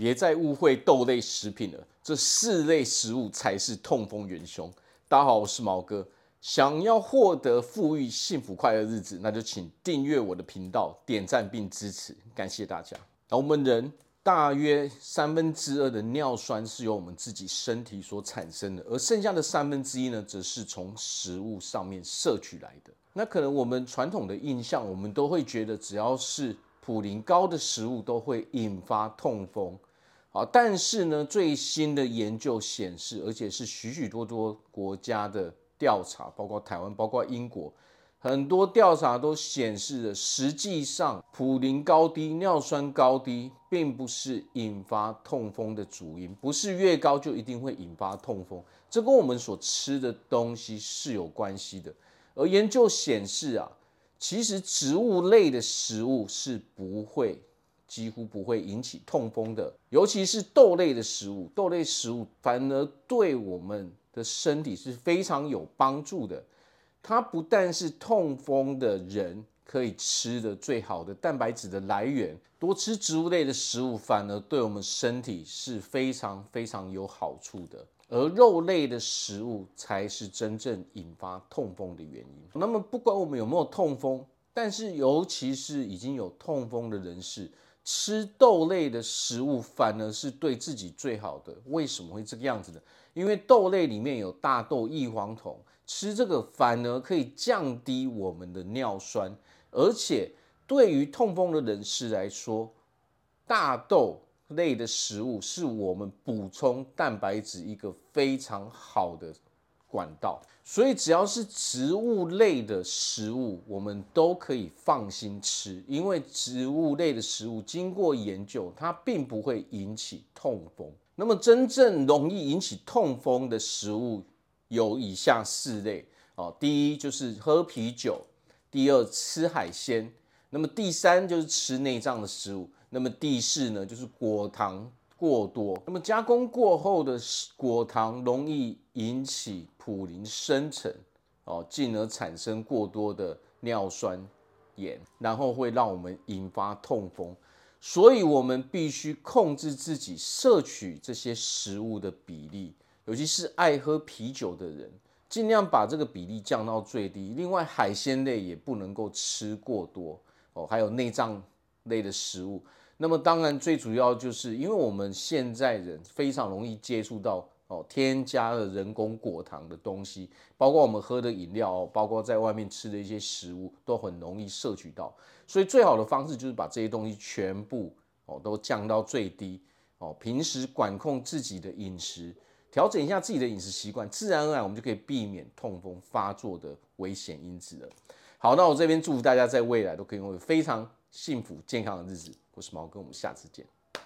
别再误会豆类食品了，这四类食物才是痛风元凶。大家好，我是毛哥。想要获得富裕、幸福、快乐日子，那就请订阅我的频道，点赞并支持，感谢大家。那我们人大约三分之二的尿酸是由我们自己身体所产生的，而剩下的三分之一呢，则是从食物上面摄取来的。那可能我们传统的印象，我们都会觉得只要是普林高的食物都会引发痛风。好，但是呢，最新的研究显示，而且是许许多多国家的。调查包括台湾，包括英国，很多调查都显示了，实际上普林高低、尿酸高低，并不是引发痛风的主因，不是越高就一定会引发痛风，这跟我们所吃的东西是有关系的。而研究显示啊，其实植物类的食物是不会，几乎不会引起痛风的，尤其是豆类的食物，豆类食物反而对我们。的身体是非常有帮助的，它不但是痛风的人可以吃的最好的蛋白质的来源，多吃植物类的食物反而对我们身体是非常非常有好处的，而肉类的食物才是真正引发痛风的原因。那么不管我们有没有痛风，但是尤其是已经有痛风的人士，吃豆类的食物反而是对自己最好的。为什么会这个样子呢？因为豆类里面有大豆异黄酮，吃这个反而可以降低我们的尿酸，而且对于痛风的人士来说，大豆类的食物是我们补充蛋白质一个非常好的管道。所以只要是植物类的食物，我们都可以放心吃，因为植物类的食物经过研究，它并不会引起痛风。那么真正容易引起痛风的食物有以下四类哦，第一就是喝啤酒，第二吃海鲜，那么第三就是吃内脏的食物，那么第四呢就是果糖过多。那么加工过后的果糖容易引起普林生成哦，进而产生过多的尿酸盐，然后会让我们引发痛风。所以，我们必须控制自己摄取这些食物的比例，尤其是爱喝啤酒的人，尽量把这个比例降到最低。另外，海鲜类也不能够吃过多哦，还有内脏类的食物。那么，当然最主要就是因为我们现在人非常容易接触到。哦，添加了人工果糖的东西，包括我们喝的饮料，包括在外面吃的一些食物，都很容易摄取到。所以最好的方式就是把这些东西全部哦都降到最低。哦，平时管控自己的饮食，调整一下自己的饮食习惯，自然而然我们就可以避免痛风发作的危险因子了。好，那我这边祝福大家在未来都可以拥有非常幸福健康的日子。我是毛哥，我们下次见。